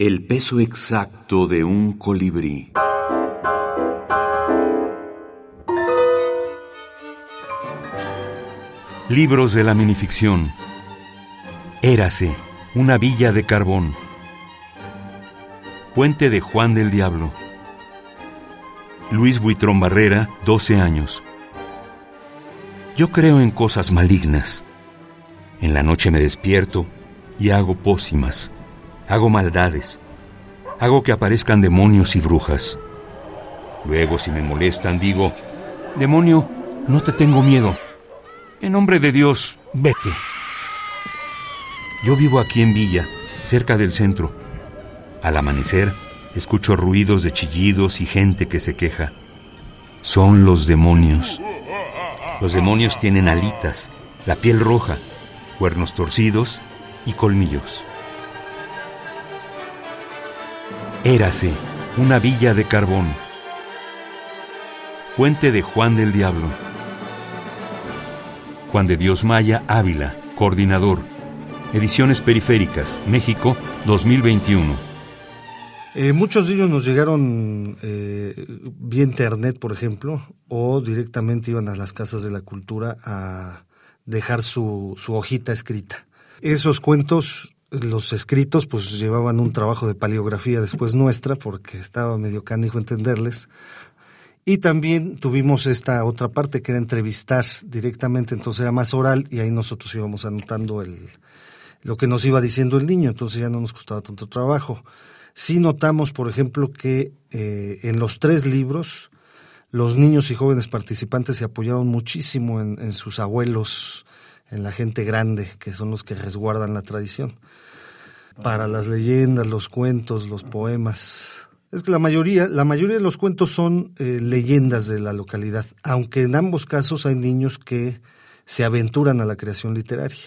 El peso exacto de un colibrí. Libros de la minificción. Érase, una villa de carbón. Puente de Juan del Diablo. Luis Buitrón Barrera, 12 años. Yo creo en cosas malignas. En la noche me despierto y hago pócimas hago maldades, hago que aparezcan demonios y brujas. Luego, si me molestan, digo, demonio, no te tengo miedo. En nombre de Dios, vete. Yo vivo aquí en Villa, cerca del centro. Al amanecer, escucho ruidos de chillidos y gente que se queja. Son los demonios. Los demonios tienen alitas, la piel roja, cuernos torcidos y colmillos. Érase una villa de carbón. Puente de Juan del Diablo. Juan de Dios Maya Ávila, coordinador. Ediciones Periféricas, México, 2021. Eh, muchos de ellos nos llegaron eh, vía internet, por ejemplo, o directamente iban a las casas de la cultura a dejar su, su hojita escrita. Esos cuentos los escritos pues llevaban un trabajo de paleografía después nuestra porque estaba medio canijo entenderles. Y también tuvimos esta otra parte que era entrevistar directamente, entonces era más oral y ahí nosotros íbamos anotando el, lo que nos iba diciendo el niño, entonces ya no nos costaba tanto trabajo. Sí notamos, por ejemplo, que eh, en los tres libros los niños y jóvenes participantes se apoyaron muchísimo en, en sus abuelos, en la gente grande, que son los que resguardan la tradición para las leyendas, los cuentos, los poemas. Es que la mayoría, la mayoría de los cuentos son eh, leyendas de la localidad, aunque en ambos casos hay niños que se aventuran a la creación literaria.